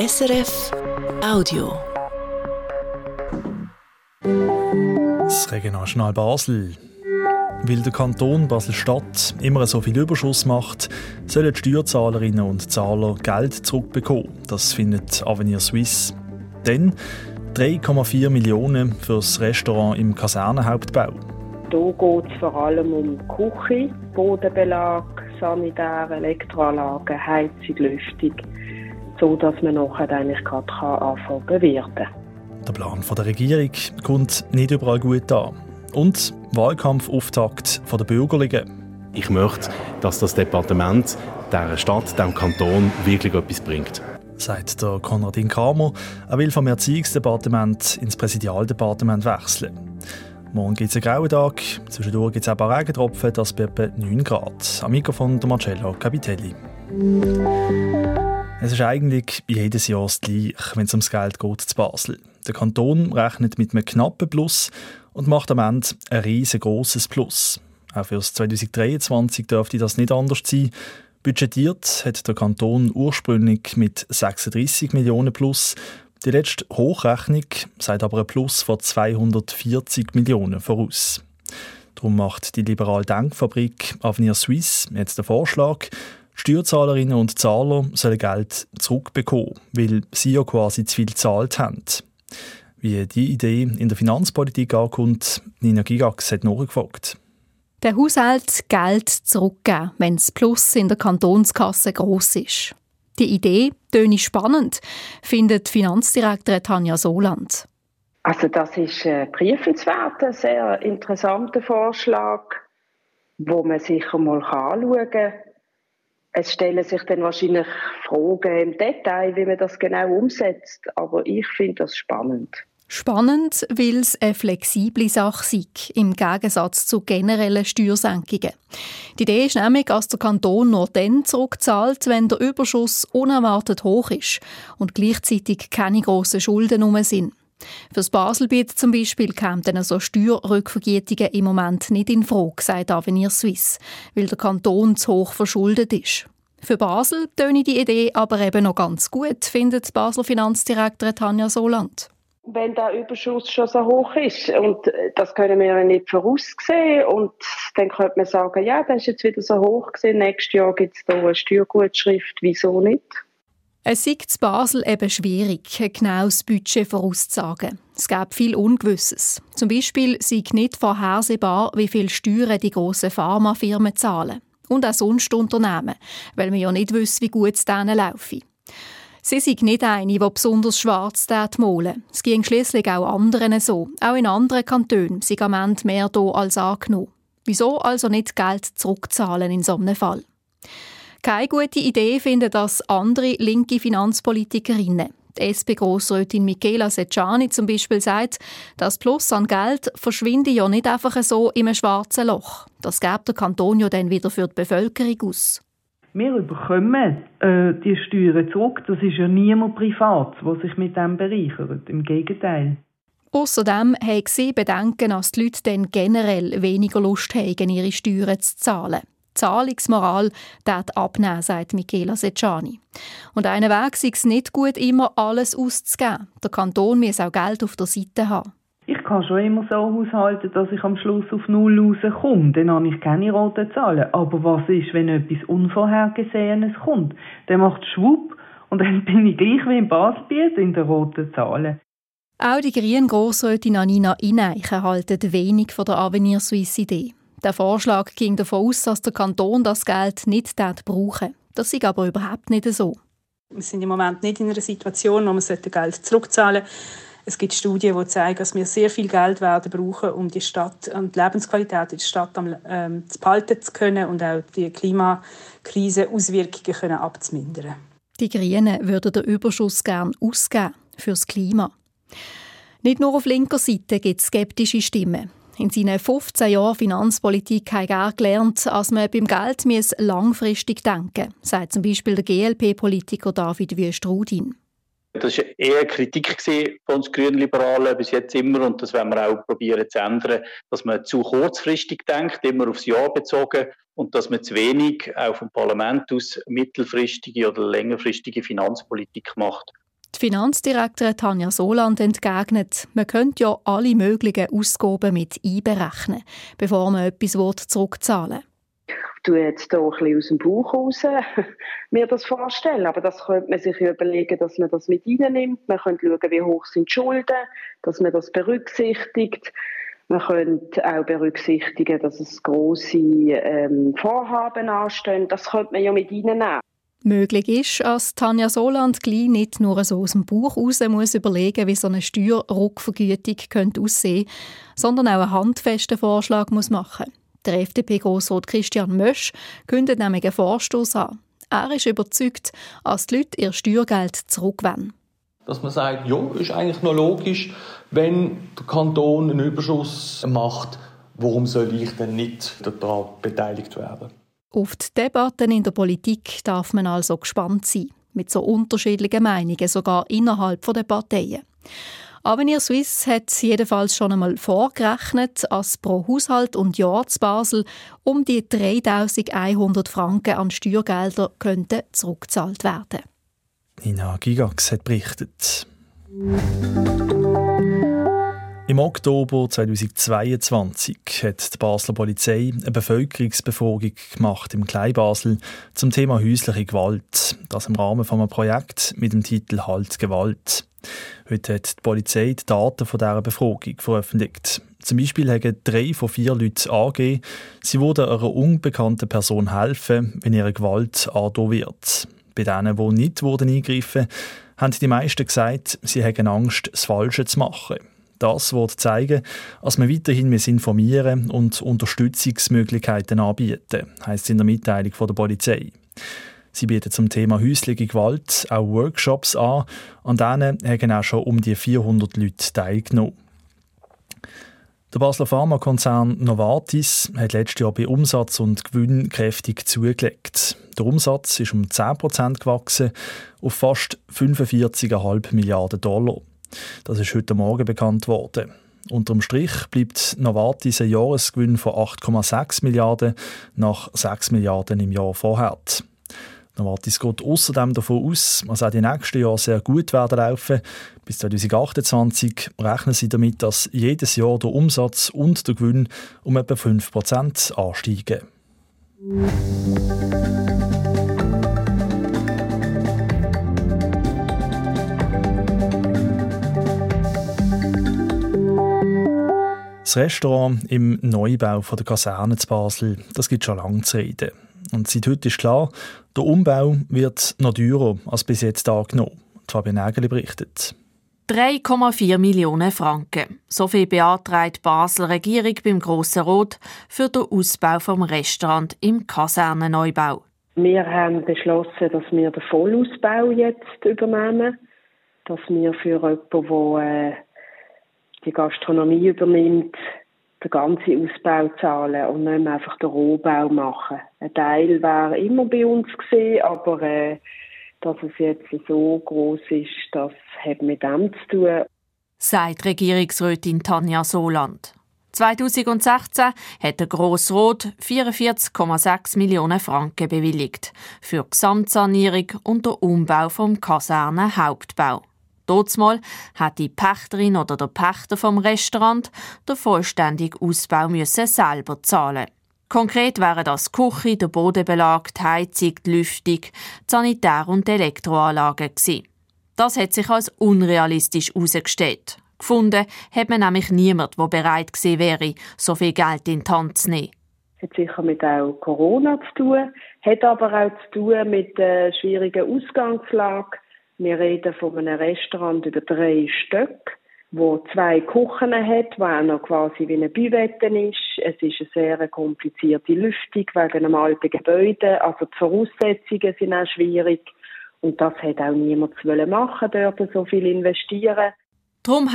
SRF Audio. Das Regionaljournal Basel. Weil der Kanton Basel-Stadt immer so viel Überschuss macht, sollen die Steuerzahlerinnen und Zahler Geld zurückbekommen. Das findet Avenir Suisse. Denn 3,4 Millionen für das Restaurant im Kasernenhauptbau. Hier geht es vor allem um Küche, Bodenbelag, sanitäre Elektroanlagen, Heizung, Lüftung, so dass man nachher eigentlich gerade anfangen bewirten Der Plan der Regierung kommt nicht überall gut an. Und Wahlkampfauftakt der Bürgerlichen. Ich möchte, dass das Departement dieser Stadt, diesem Kanton wirklich etwas bringt. Sagt der Konradin Kramer. Er will vom Erziehungsdepartement ins Präsidialdepartement wechseln. Morgen gibt es einen grauen Tag. Zwischendurch gibt es auch ein paar Regentropfen, das bei etwa 9 Grad. Am Mikrofon der Marcello Capitelli. Es ist eigentlich jedes Jahr das gleich, wenn es ums Geld geht zu Basel. Der Kanton rechnet mit einem knappen Plus und macht am Ende ein riesengroßes Plus. Auch für 2023 dürfte das nicht anders sein. Budgetiert hat der Kanton ursprünglich mit 36 Millionen plus. Die letzte Hochrechnung sagt aber ein Plus von 240 Millionen voraus. Darum macht die liberale Denkfabrik Avenir Suisse jetzt den Vorschlag, Steuerzahlerinnen und Zahler sollen Geld zurückbekommen, weil sie ja quasi zu viel gezahlt haben. Wie die Idee in der Finanzpolitik ankommt, Nina Gigax hat nachgefragt. Der Haushalt Geld zurückgeben, wenn das Plus in der Kantonskasse groß ist. Die Idee töne spannend, findet Finanzdirektorin Tanja Soland. Also das ist ein prüfenswert, ein sehr interessanter Vorschlag, wo man sicher mal anschauen kann. Es stellen sich dann wahrscheinlich Fragen im Detail, wie man das genau umsetzt, aber ich finde das spannend. Spannend, weil es eine flexible Sache sei, im Gegensatz zu generellen Steuersenkungen. Die Idee ist nämlich, dass der Kanton nur dann zurückzahlt, wenn der Überschuss unerwartet hoch ist und gleichzeitig keine grossen Schulden herum sind. Für das Baselbiet zum Beispiel kämen dann so Steuerrückvergütungen im Moment nicht in Frage, sagt Avenir Suisse, weil der Kanton zu hoch verschuldet ist. Für Basel töne die Idee aber eben noch ganz gut, findet Basel Finanzdirektorin Tanja Soland wenn der Überschuss schon so hoch ist. Und äh, das können wir ja nicht voraussehen. Und dann könnte man sagen, ja, das ist jetzt wieder so hoch gewesen. Nächstes Jahr gibt es da eine Steuergutschrift. Wieso nicht? Es ist in Basel eben schwierig, ein genaues Budget vorauszusagen. Es gibt viel Ungewisses. Zum Beispiel sei nicht vorhersehbar, wie viel Steuern die grossen Pharmafirmen zahlen. Und auch sonst Unternehmen, weil man ja nicht wüsste, wie gut es denen laufe. Sie sind nicht eine, die besonders schwarz malen Es ging schließlich auch anderen so. Auch in anderen Kantonen sind am Ende mehr da als angenommen. Wieso also nicht Geld zurückzahlen in so einem Fall? Keine gute Idee finden das andere linke Finanzpolitikerinnen. Die SP-Grossrätin Michela Secciani zum Beispiel sagt, das Plus an Geld verschwinde ja nicht einfach so in einem schwarzen Loch. Das gibt der Kanton ja dann wieder für die Bevölkerung aus. Wir bekommen äh, die Steuern zurück. Das ist ja niemand privat, der sich mit dem bereichert. Im Gegenteil. Außerdem haben sie Bedenken, dass die Leute dann generell weniger Lust haben, ihre Steuern zu zahlen. Zahlungsmoral dort abnehmen, sagt Michela Secciani. Und einen Weg sei es nicht gut, immer alles auszugeben. Der Kanton muss auch Geld auf der Seite haben ich kann schon immer so haushalten, dass ich am Schluss auf Null rauskomme. Dann habe ich keine roten Zahlen. Aber was ist, wenn etwas Unvorhergesehenes kommt? Dann macht schwupp und dann bin ich gleich wie im Baselbiet in den roten Zahlen. Auch die grünen Grossrätin Anina Ineichen halten wenig von der Avenir Suisse Idee. Der Vorschlag ging davon aus, dass der Kanton das Geld nicht brauchen Das ist aber überhaupt nicht so. Wir sind im Moment nicht in einer Situation, wo wir Geld zurückzahlen sollten es gibt Studien, die zeigen, dass wir sehr viel Geld werden brauchen, um die Stadt und die Lebensqualität in der Stadt ähm, zu behalten zu können und auch die Klimakrise Auswirkungen können abzumindern. Die Grünen würden den Überschuss gern ausgeben fürs Klima. Nicht nur auf linker Seite gibt es skeptische Stimmen. In seinen 15 Jahren Finanzpolitik hat er gelernt, dass man beim Geld langfristig denken muss, sagt zum Beispiel der GLP-Politiker David Wüstrudin. Das war eher Kritik von uns Grünen Liberalen bis jetzt immer und das werden wir auch probieren zu ändern, dass man zu kurzfristig denkt, immer aufs Jahr bezogen und dass man zu wenig auch vom Parlament aus mittelfristige oder längerfristige Finanzpolitik macht. Die Finanzdirektorin Tanja Soland entgegnet, man könnte ja alle möglichen Ausgaben mit einberechnen, bevor man etwas zurückzahlen will tue jetzt hier ein bisschen aus dem Bauch raus mir das vorstellen. Aber das könnte man sich überlegen, dass man das mit reinnimmt. Man könnte schauen, wie hoch sind die Schulden, dass man das berücksichtigt. Man könnte auch berücksichtigen, dass es grosse ähm, Vorhaben anstehen. Das könnte man ja mit reinnehmen. Möglich ist, dass Tanja Soland gleich nicht nur so aus dem Buch raus muss überlegen, wie so eine Steuerrückvergütung könnte aussehen, sondern auch einen handfesten Vorschlag muss machen. Der FDP-Grossrat Christian Mösch kündet nämlich einen Vorstoß an. Er ist überzeugt, dass die Leute ihr Steuergeld zurückwenden. Dass man sagt, ja, ist eigentlich noch logisch, wenn der Kanton einen Überschuss macht, warum soll ich denn nicht daran beteiligt werden? Auf die Debatten in der Politik darf man also gespannt sein. Mit so unterschiedlichen Meinungen, sogar innerhalb der Parteien. Avenir Suisse hat jedenfalls schon einmal vorgerechnet, dass pro Haushalt und Jahr zu Basel um die 3100 Franken an Steuergelder könnten zurückgezahlt werden. Nina Gigax hat berichtet. Im Oktober 2022 hat die Basler Polizei eine Bevölkerungsbefragung gemacht im Kleinbasel zum Thema häusliche Gewalt. Das im Rahmen von einem Projekt mit dem Titel Halt Gewalt. Heute hat die Polizei die Daten von dieser Befragung veröffentlicht. Zum Beispiel haben drei von vier Leuten angegeben, sie würden einer unbekannten Person helfen, wenn ihre Gewalt andauert wird. Bei denen, die nicht wurden, haben die meisten gesagt, sie hätten Angst, das Falsche zu machen. Das wird zeigen, dass man weiterhin informieren und Unterstützungsmöglichkeiten anbieten, heisst es in der Mitteilung von der Polizei. Sie bieten zum Thema häusliche Gewalt auch Workshops an, an denen haben auch schon um die 400 Leute teilgenommen. Der Basler Pharmakonzern Novartis hat letztes Jahr bei Umsatz und Gewinn kräftig zugelegt. Der Umsatz ist um 10% gewachsen auf fast 45,5 Milliarden Dollar. Das ist heute Morgen bekannt worden. Unterm Strich bleibt Novartis ein Jahresgewinn von 8,6 Milliarden nach 6 Milliarden im Jahr vorher. Novartis geht außerdem davon aus, dass auch die nächsten Jahre sehr gut werden laufen. Bis 2028 rechnen sie damit, dass jedes Jahr der Umsatz und der Gewinn um etwa 5% ansteigen. Das Restaurant im Neubau von der Kaserne zu Basel, das gibt schon lange zu reden. Und seit heute ist klar, der Umbau wird noch teurer als bis jetzt angenommen. Fabian Nägeli berichtet. 3,4 Millionen Franken. So viel beantragt die Basler Regierung beim Grossen Rot für den Ausbau vom Restaurant im Kasernenneubau. Wir haben beschlossen, dass wir den Vollausbau jetzt übernehmen. Dass wir für jemanden, der äh, die Gastronomie übernimmt, den ganzen Ausbau zahlen und nicht mehr einfach den Rohbau machen. Ein Teil wäre immer bei uns gesehen, aber äh, dass es jetzt so groß ist, das hat mit dem zu tun. Sagt Regierungsrätin Tanja Soland. 2016 hat der Grossrot 44,6 Millionen Franken bewilligt für die Gesamtsanierung und den Umbau vom Kaserne Hauptbau. Mal hat die Pächterin oder der Pächter vom Restaurant den vollständigen Ausbau müssen selber zahlen. Konkret wären das die Küche, der Bodenbelag, die Heizung, die Lüftung, die Sanitär- und Elektroanlagen gewesen. Das hat sich als unrealistisch herausgestellt. Gefunden hat man nämlich niemand, der bereit gewesen wäre, so viel Geld in die Hand zu nehmen. Das hat sicher mit auch Corona zu tun, hat aber auch zu tun mit der schwierigen Ausgangslage wir reden von einem Restaurant über drei Stück, wo zwei Küchen hat, wo auch noch quasi wie eine Büvette ist. Es ist eine sehr komplizierte Lüftung wegen einem alten Gebäude. Also die Voraussetzungen sind auch schwierig. Und das hat auch niemand machen dort so viel investieren. Darum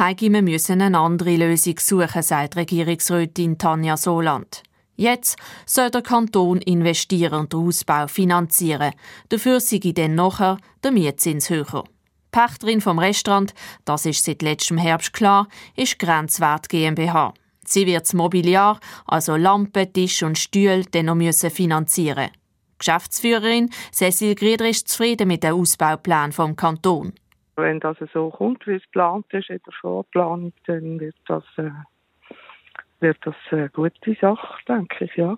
müssen wir eine andere Lösung suchen, sagt Regierungsrätin Tanja Soland. Jetzt soll der Kanton investieren und den Ausbau finanzieren. Dafür sei dann nachher der Mietzins höher. Die Pächterin vom Restaurant, das ist seit letztem Herbst klar, ist Grenzwert GmbH. Sie wird das Mobiliar, also Lampen, Tisch und Stühle, dann noch müssen finanzieren. Die Geschäftsführerin Cecil Grieder ist zufrieden mit dem Ausbauplan vom Kanton. Wenn das so kommt, wie es geplant ist in der Vorplanung, dann wird das, äh, wird das eine gute Sache, denke ich, ja.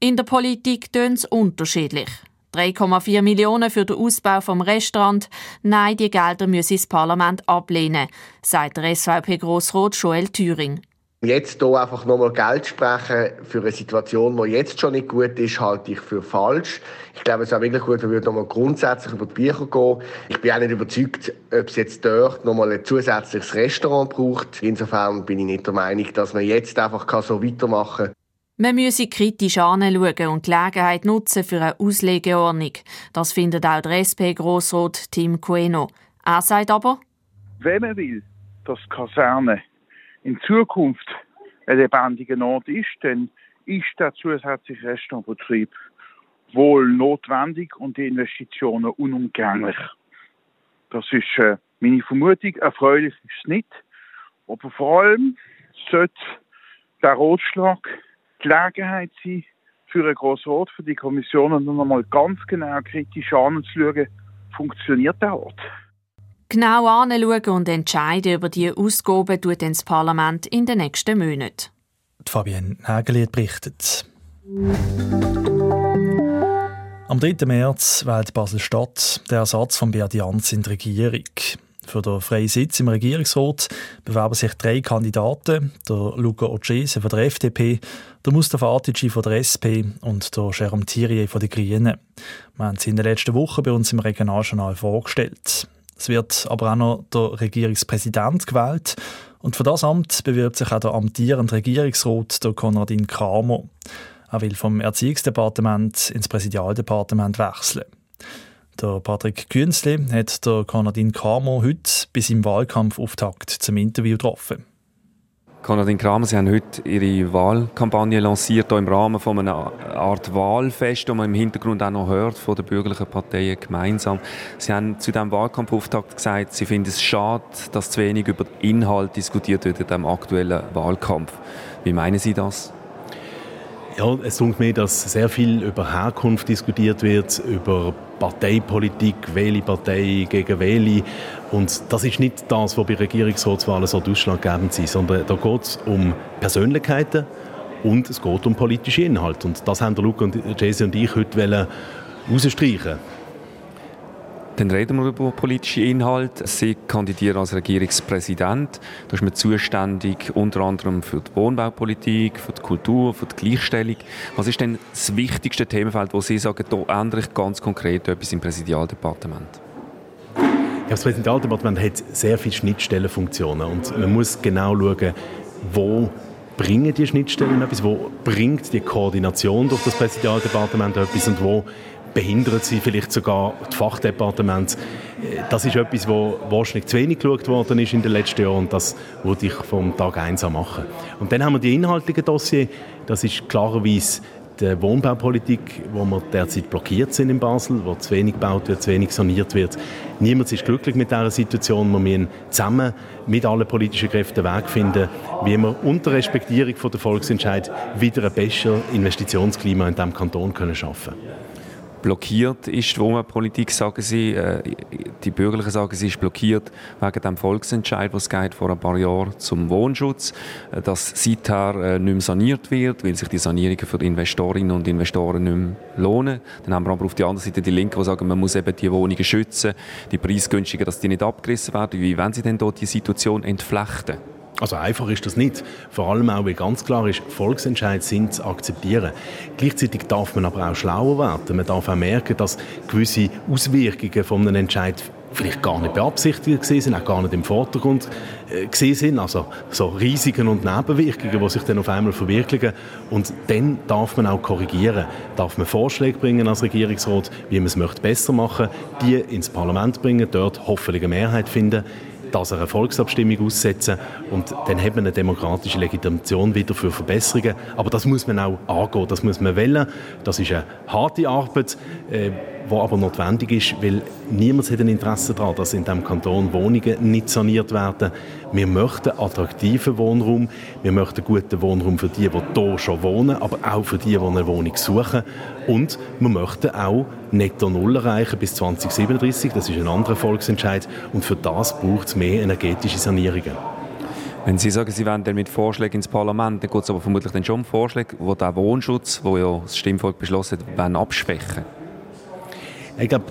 In der Politik tönt es unterschiedlich. 3,4 Millionen für den Ausbau vom Restaurant. Nein, die Gelder müsse das Parlament ablehnen, sagt der SVP-Grossrot Joel Thüring. Jetzt hier einfach nochmal Geld sprechen für eine Situation, die jetzt schon nicht gut ist, halte ich für falsch. Ich glaube, es wäre wirklich gut, wenn wir nochmal grundsätzlich über die Bücher gehen. Ich bin auch nicht überzeugt, ob es jetzt dort nochmal ein zusätzliches Restaurant braucht. Insofern bin ich nicht der Meinung, dass man jetzt einfach so weitermachen kann. Man müsse kritisch anschauen und die Gelegenheit nutzen für eine Auslegeordnung. Das findet auch der SP-Grossrat Tim Coeno. Er sagt aber, wenn man will, dass die Kaserne in Zukunft ein lebendiger Ort ist, dann ist der zusätzliche Restaurantbetrieb wohl notwendig und die Investitionen unumgänglich. Das ist äh, meine Vermutung. Erfreulich ist es nicht. Aber vor allem sollte der Rotschlag Gelegenheit sein, für einen Grossen Ort, für die Kommission, noch einmal ganz genau kritisch anzuschauen, funktioniert der Ort. Genau anschauen und entscheiden über die Ausgaben tut das Parlament in den nächsten Monaten. Fabienne Nageli berichtet. Am 3. März wählt Basel-Stadt der Ersatz von Beat Jans in die Regierung. Für den freien Sitz im Regierungsrat bewerben sich drei Kandidaten, der Luca Ocese von der FDP, der Mustafa Atici von der SP und der Jérôme Thierry von den Grünen. Wir haben sie in den letzten Wochen bei uns im Regionaljournal vorgestellt. Es wird aber auch noch der Regierungspräsident gewählt und für das Amt bewirbt sich auch der amtierende Regierungsrat, der Konradin Kramer. Er will vom Erziehungsdepartement ins Präsidialdepartement wechseln. Der Patrick Künzli hat der Konradin Kramer heute bis seinem Wahlkampfauftakt zum Interview getroffen. Konradin Kramer, Sie haben heute Ihre Wahlkampagne lanciert, hier im Rahmen von einer Art Wahlfest, das man im Hintergrund auch noch hört, von den bürgerlichen Parteien gemeinsam. Sie haben zu diesem Wahlkampfauftakt gesagt, Sie finden es schade, dass zu wenig über den Inhalt diskutiert wird in diesem aktuellen Wahlkampf. Wie meinen Sie das? Ja, es tut mir, dass sehr viel über Herkunft diskutiert wird, über Parteipolitik, welche Partei gegen welche. Und das ist nicht das, was bei Regierungsratswahlen so ausschlaggebend ist, sondern da geht es um Persönlichkeiten und es geht um politische Inhalte. Und das haben der Luca und Jesse und ich heute herausstreichen dann reden wir über politische Inhalte. Sie kandidieren als Regierungspräsident. Da ist man zuständig unter anderem für die Wohnbaupolitik, für die Kultur, für die Gleichstellung. Was ist denn das wichtigste Themenfeld, wo Sie sagen, da ändere ich ganz konkret etwas im Präsidialdepartement? Ja, das Präsidialdepartement hat sehr viele Schnittstellenfunktionen und man muss genau schauen, wo bringen die Schnittstellen etwas, wo bringt die Koordination durch das Präsidialdepartement etwas und wo behindert sie vielleicht sogar die Fachdepartements. Das ist etwas, wo wahrscheinlich zu wenig geschaut worden ist in den letzten Jahren und das würde ich vom Tag 1 an machen. Und dann haben wir die inhaltlichen Dossier, das ist klarerweise die Wohnbaupolitik, wo wir derzeit blockiert sind in Basel, wo zu wenig gebaut wird, zu wenig saniert wird. Niemand ist glücklich mit dieser Situation. Wir müssen zusammen mit allen politischen Kräften einen Weg finden, wie wir unter Respektierung der Volksentscheid wieder ein besseres Investitionsklima in diesem Kanton schaffen können blockiert ist die Wohnpolitik, sagen Sie. Äh, die Bürgerlichen sagen, sie ist blockiert wegen dem Volksentscheid, was geht vor ein paar Jahren zum Wohnschutz, äh, dass seither äh, nicht mehr saniert wird, weil sich die Sanierungen für die Investorinnen und Investoren nicht mehr lohnen. Dann haben wir aber auf der anderen Seite die Linken, die sagen, man muss eben die Wohnungen schützen, die preisgünstigen, dass die nicht abgerissen werden. Wie wollen Sie denn dort die Situation entflechten? Also einfach ist das nicht. Vor allem auch, weil ganz klar ist, Volksentscheid sind zu akzeptieren. Gleichzeitig darf man aber auch schlauer werden. Man darf auch merken, dass gewisse Auswirkungen von einem Entscheid vielleicht gar nicht beabsichtigt sind, auch gar nicht im Vordergrund äh, gesehen sind. Also so Risiken und Nebenwirkungen, die sich dann auf einmal verwirklichen. Und dann darf man auch korrigieren. Darf man Vorschläge bringen als Regierungsrat, wie man es möchte besser machen, die ins Parlament bringen, dort hoffentlich eine Mehrheit finden das eine Volksabstimmung aussetzen und dann hat man eine demokratische Legitimation wieder für Verbesserungen. Aber das muss man auch angehen, das muss man wählen. Das ist eine harte Arbeit, äh, die aber notwendig ist, weil niemand hat ein Interesse daran, dass in diesem Kanton Wohnungen nicht saniert werden. Wir möchten attraktiven Wohnraum, wir möchten guten Wohnraum für die, die hier schon wohnen, aber auch für die, die eine Wohnung suchen. Und wir möchten auch Netto Null erreichen bis 2037. Das ist ein anderer Volksentscheid. Und für das braucht es mehr energetische Sanierungen. Wenn Sie sagen, Sie wollen mit Vorschlägen ins Parlament, dann geht es aber vermutlich dann schon um Vorschläge, die den Wohnschutz, wo ja das Stimmvolk beschlossen hat, abschwächen. Ich glaube,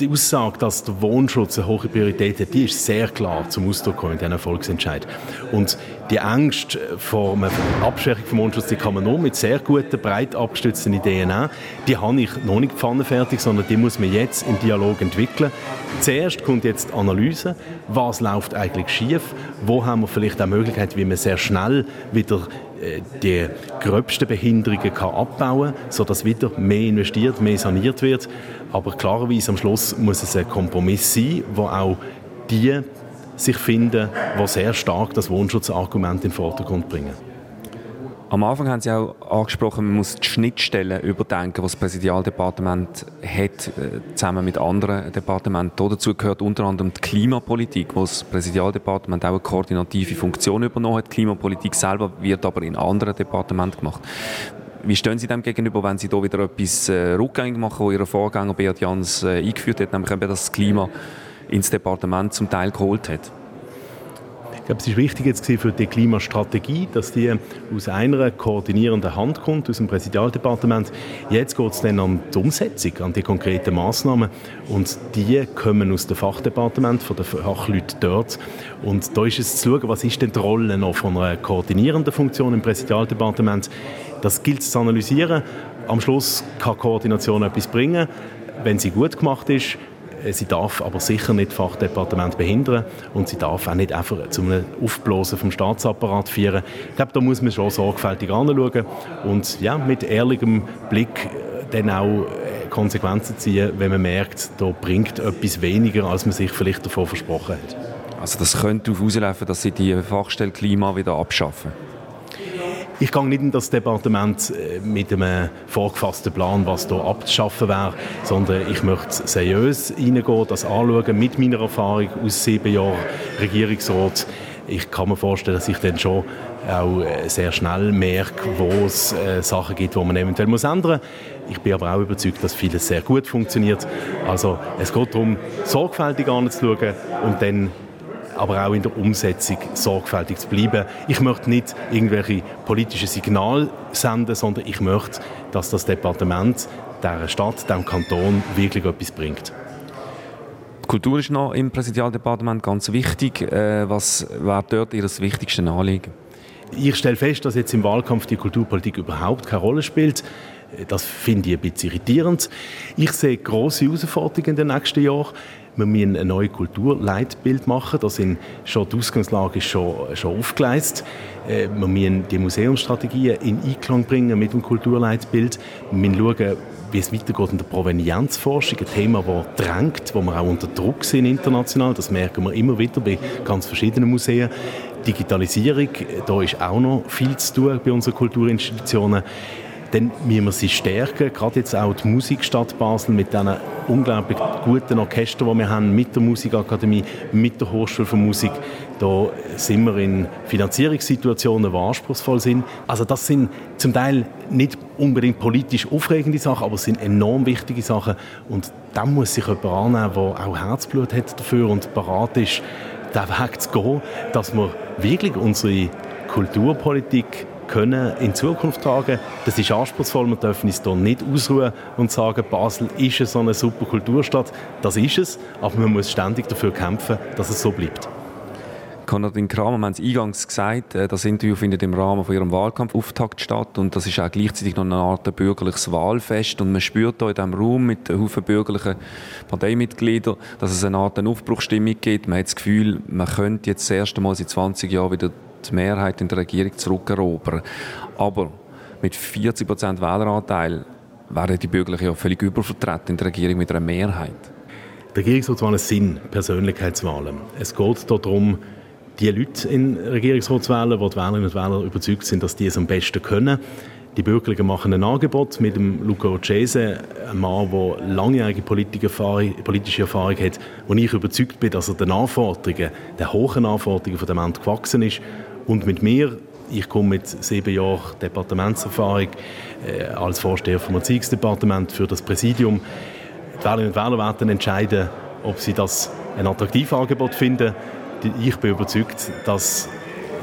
die Aussage, dass der Wohnschutz eine hohe Priorität hat, die ist sehr klar zum Ausdruck gekommen in diesem Volksentscheid. Und die Angst vor einer Abschwächung vom Wohnschutz, die kann man nur mit sehr guten, breit abgestützten Ideen nehmen. Die habe ich noch nicht pfannenfertig, sondern die muss man jetzt im Dialog entwickeln. Zuerst kommt jetzt die Analyse, was läuft eigentlich schief, wo haben wir vielleicht auch Möglichkeiten, wie man sehr schnell wieder die gröbsten Behinderungen kann abbauen kann, sodass wieder mehr investiert, mehr saniert wird. Aber klarerweise am Schluss muss es ein Kompromiss sein, wo auch die sich finden, die sehr stark das Wohnschutzargument in den Vordergrund bringen. Am Anfang haben Sie auch angesprochen, man muss die Schnittstellen überdenken, was das Präsidialdepartement hat, äh, zusammen mit anderen Departementen. Dazu gehört unter anderem die Klimapolitik, wo das Präsidialdepartement auch eine koordinative Funktion übernommen hat. Die Klimapolitik selber wird aber in anderen Departementen gemacht. Wie stehen Sie dem gegenüber, wenn Sie da wieder etwas äh, rückgängig machen, was Ihr Vorgänger Beat Jans äh, eingeführt hat, nämlich eben das Klima ins Departement zum Teil geholt hat? Glaube, es ist wichtig jetzt für die Klimastrategie, dass die aus einer koordinierenden Hand kommt, aus dem Präsidialdepartement. Jetzt geht es dann an die Umsetzung, an die konkreten Maßnahmen und die kommen aus dem Fachdepartement, von den Fachleuten dort. Und da ist es zu schauen, was ist denn die Rolle noch von einer koordinierenden Funktion im Präsidialdepartement. Das gilt zu analysieren. Am Schluss kann Koordination etwas bringen, wenn sie gut gemacht ist sie darf aber sicher nicht Fachdepartement behindern und sie darf auch nicht einfach zu einem Aufblasen vom Staatsapparat führen. Ich glaube, da muss man schon sorgfältig anschauen und ja, mit ehrlichem Blick äh, dann auch äh, Konsequenzen ziehen, wenn man merkt, da bringt etwas weniger, als man sich vielleicht davon versprochen hat. Also das könnte darauf auslaufen, dass Sie die Fachstelle Klima wieder abschaffen? Ich gehe nicht in das Departement äh, mit einem vorgefassten Plan, was hier abzuschaffen wäre, sondern ich möchte seriös reingehen, das anschauen, mit meiner Erfahrung aus sieben Jahren Regierungsrat. Ich kann mir vorstellen, dass ich dann schon auch äh, sehr schnell merke, wo es äh, Sachen gibt, die man eventuell muss ändern muss. Ich bin aber auch überzeugt, dass vieles sehr gut funktioniert. Also es geht darum, sorgfältig anzuschauen und dann aber auch in der Umsetzung sorgfältig zu bleiben. Ich möchte nicht irgendwelche politischen Signale senden, sondern ich möchte, dass das Departement der Stadt, dem Kanton wirklich etwas bringt. Die Kultur ist noch im Präsidialdepartement ganz wichtig. Äh, was wäre dort Ihr wichtigstes Anliegen? Ich stelle fest, dass jetzt im Wahlkampf die Kulturpolitik überhaupt keine Rolle spielt. Das finde ich ein bisschen irritierend. Ich sehe große Herausforderungen in den nächsten Jahren. Wir müssen ein neues Kulturleitbild machen. Da sind schon, die Ausgangslage ist schon, schon aufgeleistet. Äh, wir müssen die Museumsstrategien in Einklang bringen mit dem Kulturleitbild. Wir müssen schauen, wie es weitergeht in der Provenienzforschung, ein Thema, das drängt, wo wir auch unter Druck sind international. Das merken wir immer wieder bei ganz verschiedenen Museen. Digitalisierung, da ist auch noch viel zu tun bei unseren Kulturinstitutionen dann müssen wir sie stärken. Gerade jetzt auch die Musikstadt Basel mit diesen unglaublich guten Orchestern, die wir haben, mit der Musikakademie, mit der Hochschule für Musik. Da sind wir in Finanzierungssituationen, die anspruchsvoll sind. Also das sind zum Teil nicht unbedingt politisch aufregende Sachen, aber es sind enorm wichtige Sachen. Und da muss sich jemand annehmen, der auch Herzblut hat dafür und bereit ist, den Weg zu gehen, dass wir wirklich unsere Kulturpolitik können in Zukunft tragen. Das ist anspruchsvoll. Wir dürfen uns hier nicht ausruhen und sagen, Basel ist so eine super Kulturstadt. Das ist es, aber man muss ständig dafür kämpfen, dass es so bleibt. Konradin Kramer, wir haben es eingangs gesagt, äh, das Interview findet im Rahmen von ihrem Wahlkampfauftakt statt und das ist auch gleichzeitig noch eine Art bürgerliches Wahlfest und man spürt hier in diesem Raum mit Haufen bürgerlichen Parteimitgliedern, dass es eine Art Aufbruchstimmung gibt. Man hat das Gefühl, man könnte jetzt das erste Mal seit 20 Jahren wieder die Mehrheit in der Regierung zurückerobern. Aber mit 40 Prozent Wähleranteil wären die Bürgerlichen ja völlig übervertreten in der Regierung mit einer Mehrheit. Die Regierungsratswahlen sind Persönlichkeitswahlen. Es geht darum, die Leute in Regierungsratswahlen, wo die Wählerinnen und Wähler überzeugt sind, dass die es am besten können. Die Bürgerlichen machen ein Angebot mit dem Luca Ocese, einem Mann, der langjährige politische Erfahrung hat, wo ich überzeugt bin, dass er den Anforderungen, den hohen Anforderungen von dem Amt gewachsen ist und mit mir Ich komme mit sieben Jahren Departementserfahrung äh, als Vorsteher vom Erziehungsdepartement für das Präsidium. Die Wählerinnen und Wähler werden entscheiden, ob sie das ein attraktives Angebot finden. Ich bin überzeugt, dass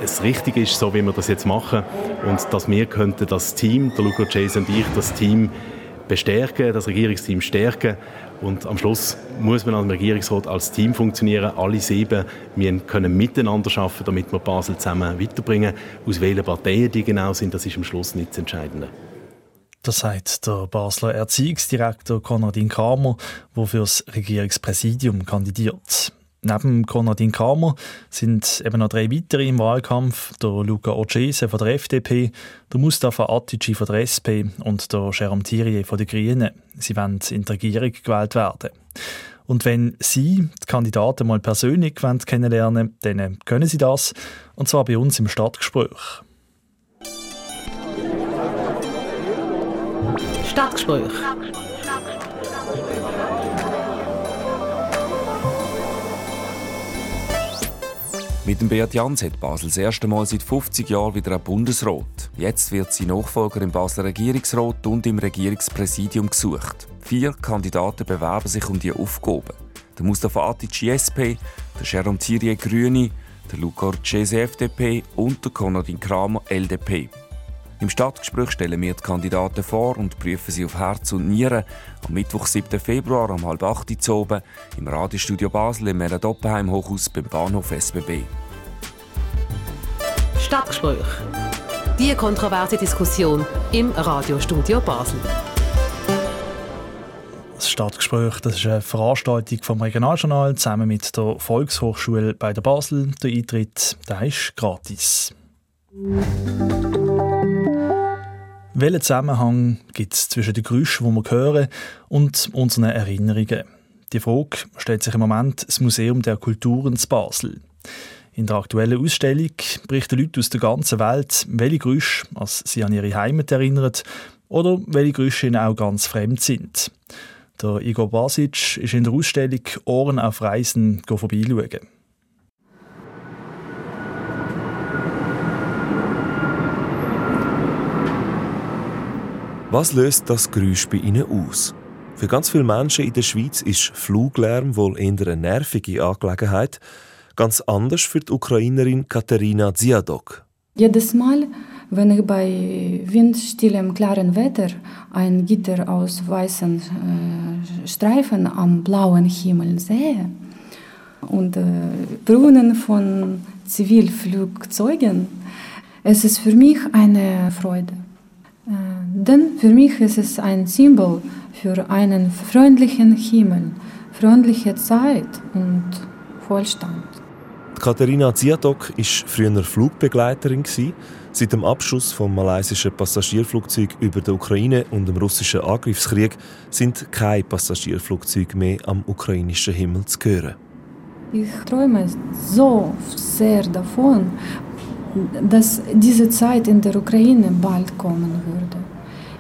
es richtig ist, so wie wir das jetzt machen und dass wir könnten das Team, der Luca Chase und ich, das Team bestärken, das Regierungsteam stärken und am Schluss muss man als Regierungsrat als Team funktionieren. Alle sieben wir können miteinander arbeiten, damit wir Basel zusammen weiterbringen. Aus welchen Parteien die genau sind, das ist am Schluss nicht das Entscheidende. Das sagt der Basler Erziehungsdirektor Konradin Kramer, der für das Regierungspräsidium kandidiert. Neben Konradin Kramer sind eben noch drei weitere im Wahlkampf: der Luca Ocese von der FDP, der Mustafa Atici von der SP und der Jérôme Thierry von den Grünen. Sie wollen in die Regierung gewählt werden. Und wenn Sie die Kandidaten mal persönlich kennenlernen wollen, dann können Sie das, und zwar bei uns im Stadtgespräch. Stadtgespräch. Mit dem Beat Jans hat Basel das erste Mal seit 50 Jahren wieder ein Bundesrat. Jetzt wird sein Nachfolger im Basler Regierungsrat und im Regierungspräsidium gesucht. Vier Kandidaten bewerben sich um die Aufgaben. Der Mustafa Atic SP, der Jerome Thierry Grüne, der Luca Orcese FDP und der Konradin Kramer LDP. Im Stadtgespräch stellen wir die Kandidaten vor und prüfen sie auf Herz und Nieren. Am Mittwoch, 7. Februar um halb acht Uhr oben im Radiostudio Basel im Mela Doppenheim Hochhaus beim Bahnhof SBB. Stadtgespräch. Die kontroverse Diskussion im Radiostudio Basel. Das Stadtgespräch das ist eine Veranstaltung vom Regionaljournal zusammen mit der Volkshochschule bei der Basel. Der Eintritt der ist gratis. Welchen Zusammenhang gibt es zwischen den Geräuschen, die wir hören, und unseren Erinnerungen? Die Frage stellt sich im Moment das Museum der Kulturen zu Basel. In der aktuellen Ausstellung berichten Leute aus der ganzen Welt, welche Geräusche als sie an ihre Heimat erinnern oder welche Geräusche ihnen auch ganz fremd sind. Der Igor Basic ist in der Ausstellung Ohren auf Reisen vorbeischauen. Was löst das Geräusch bei Ihnen aus? Für ganz viele Menschen in der Schweiz ist Fluglärm wohl eher eine nervige Angelegenheit. Ganz anders für die Ukrainerin Katerina Ziadok. Jedes Mal, wenn ich bei windstillem, klaren Wetter ein Gitter aus weißen äh, Streifen am blauen Himmel sehe und äh, Brunnen von Zivilflugzeugen, es ist für mich eine Freude. Äh, denn für mich ist es ein Symbol für einen freundlichen Himmel, freundliche Zeit und Wohlstand. Katharina Ziadok war früher Flugbegleiterin. Seit dem Abschuss vom malaysischen Passagierflugzeug über der Ukraine und dem russischen Angriffskrieg sind keine Passagierflugzeuge mehr am ukrainischen Himmel zu hören. Ich träume so sehr davon, dass diese Zeit in der Ukraine bald kommen würde.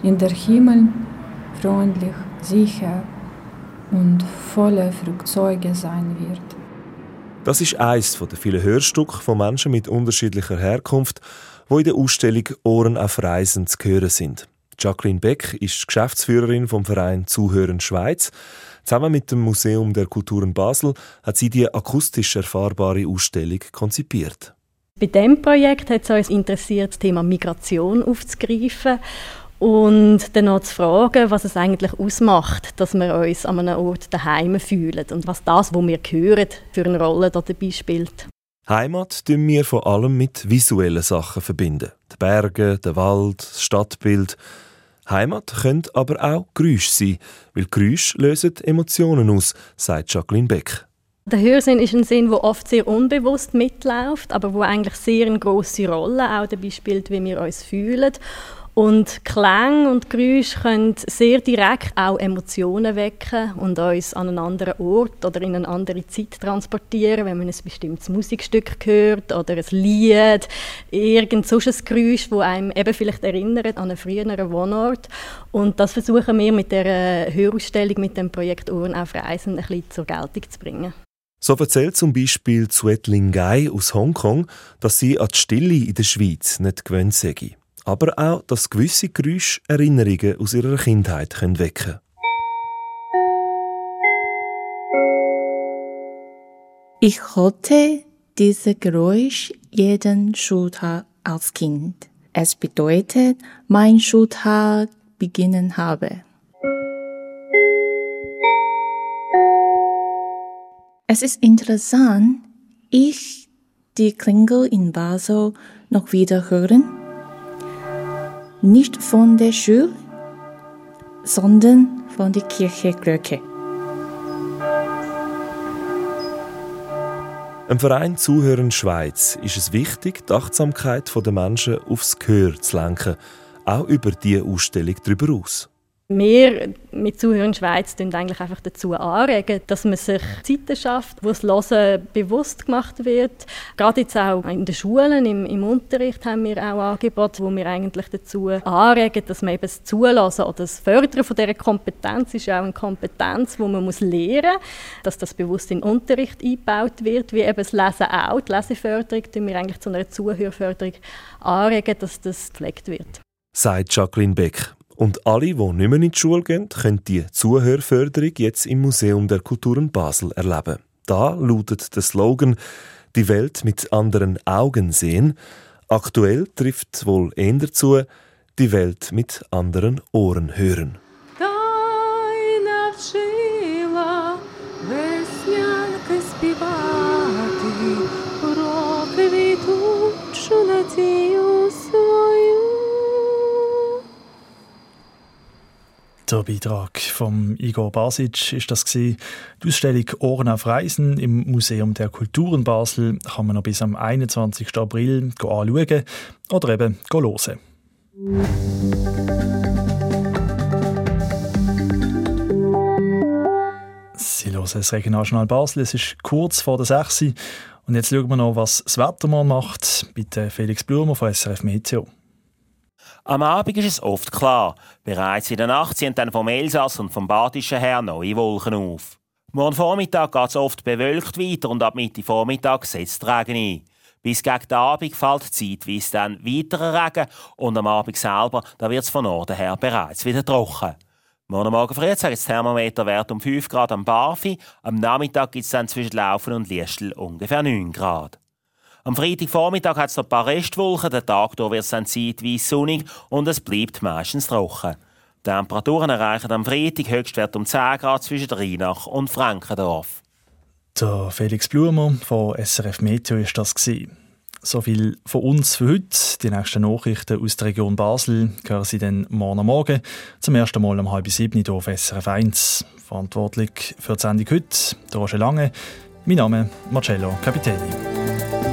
In der Himmel freundlich, sicher und voller Flugzeuge sein wird. Das ist eines der vielen Hörstücke von Menschen mit unterschiedlicher Herkunft, wo in der Ausstellung Ohren auf Reisen zu hören sind. Jacqueline Beck ist Geschäftsführerin vom Verein Zuhören Schweiz. Zusammen mit dem Museum der Kulturen Basel hat sie die akustisch erfahrbare Ausstellung konzipiert. Bei diesem Projekt hat es uns interessiert, das Thema Migration aufzugreifen und dann noch zu fragen, was es eigentlich ausmacht, dass wir uns an einem Ort daheim fühlen und was das, was wir hören, für eine Rolle dabei spielt. Heimat tun wir vor allem mit visuellen Sachen verbinden. Die Berge, der Wald, das Stadtbild. Heimat können aber auch Geräusche sein, weil Geräusche lösen Emotionen aus, sagt Jacqueline Beck. Der Hörsinn ist ein Sinn, der oft sehr unbewusst mitläuft, aber wo eigentlich sehr eine große Rolle auch dabei spielt, wie wir uns fühlen. Und Klang und Geräusche können sehr direkt auch Emotionen wecken und uns an einen anderen Ort oder in eine andere Zeit transportieren, wenn man ein bestimmtes Musikstück hört oder ein Lied, irgend so ein Geräusch, das einem eben vielleicht erinnert an einen früheren Wohnort. Und das versuchen wir mit der Hörausstellung, mit dem Projekt Ohren auf Reisen ein bisschen zur Geltung zu bringen. So erzählt zum Beispiel Zuet Lingai aus Hongkong, dass sie an die Stille in der Schweiz nicht gewöhnt sei. Aber auch, dass gewisse Geräusche Erinnerungen aus ihrer Kindheit können wecken können. Ich hörte diese Geräusch jeden Schultag als Kind. Es bedeutet, mein Schultag beginnen habe. Es ist interessant, ich die Klingel in Basel noch wieder hören. Nicht von der Schule, sondern von der Kircheglocke. Im Verein Zuhören Schweiz ist es wichtig, die Achtsamkeit der Menschen aufs Gehör zu lenken, auch über diese Ausstellung darüber aus. Wir mit Zuhören Schweiz tun eigentlich einfach dazu anregen, dass man sich Zeiten schafft, wo das Hören bewusst gemacht wird. Gerade jetzt auch in den Schulen, im, im Unterricht haben wir auch Angebote, wo wir eigentlich dazu anregen, dass man eben das Zulassen oder das Fördern von dieser Kompetenz ist auch eine Kompetenz, die man muss lernen muss, dass das bewusst in den Unterricht eingebaut wird, wie eben das Lesen auch. Die Leseförderung tun wir eigentlich zu einer Zuhörförderung anregen, dass das gepflegt wird. Sagt Jacqueline Beck. Und alle, die nicht mehr in die Schule gehen, können die Zuhörförderung jetzt im Museum der Kulturen Basel erleben. Da lautet der Slogan «Die Welt mit anderen Augen sehen». Aktuell trifft wohl eher zu «Die Welt mit anderen Ohren hören». Der Beitrag von Igor Basic ist das gewesen. Die Ausstellung Ohren auf Reisen im Museum der Kulturen Basel kann man noch bis am 21. April anschauen oder eben hören. Sie hören das Regionaljournal Basel. Es ist kurz vor der 6 und jetzt schauen wir noch, was das Wetter mal macht. Bitte Felix Blumer von SRF Meteo. Am Abend ist es oft klar. Bereits in der Nacht ziehen dann vom Elsass und vom Badischen her neue Wolken auf. Morgen Vormittag geht es oft bewölkt weiter und ab Mitte Vormittag setzt Regen ein. Bis gegen den Abend fällt zeitweise dann weiterer Regen und am Abend selber wird es von Norden her bereits wieder trocken. Morgen Morgen früh zeigt das Thermometerwert um 5 Grad am Barfi, am Nachmittag gibt es dann zwischen Laufen und Liestel ungefähr 9 Grad. Am Freitagvormittag hat es noch ein paar Restwolken, der Tag wird es dann zeitweise sonnig und es bleibt meistens trocken. Die Temperaturen erreichen am Freitag Höchstwert um 10 Grad zwischen Rheinach und Frankendorf. Der Felix Blumer von SRF Meteo ist das gewesen. So viel von uns für heute. Die nächsten Nachrichten aus der Region Basel hören Sie dann morgen Morgen. Zum ersten Mal um halb sieben hier auf SRF 1. Verantwortlich für die Sendung heute, der Roger Lange. Mein Name Marcello Capitelli.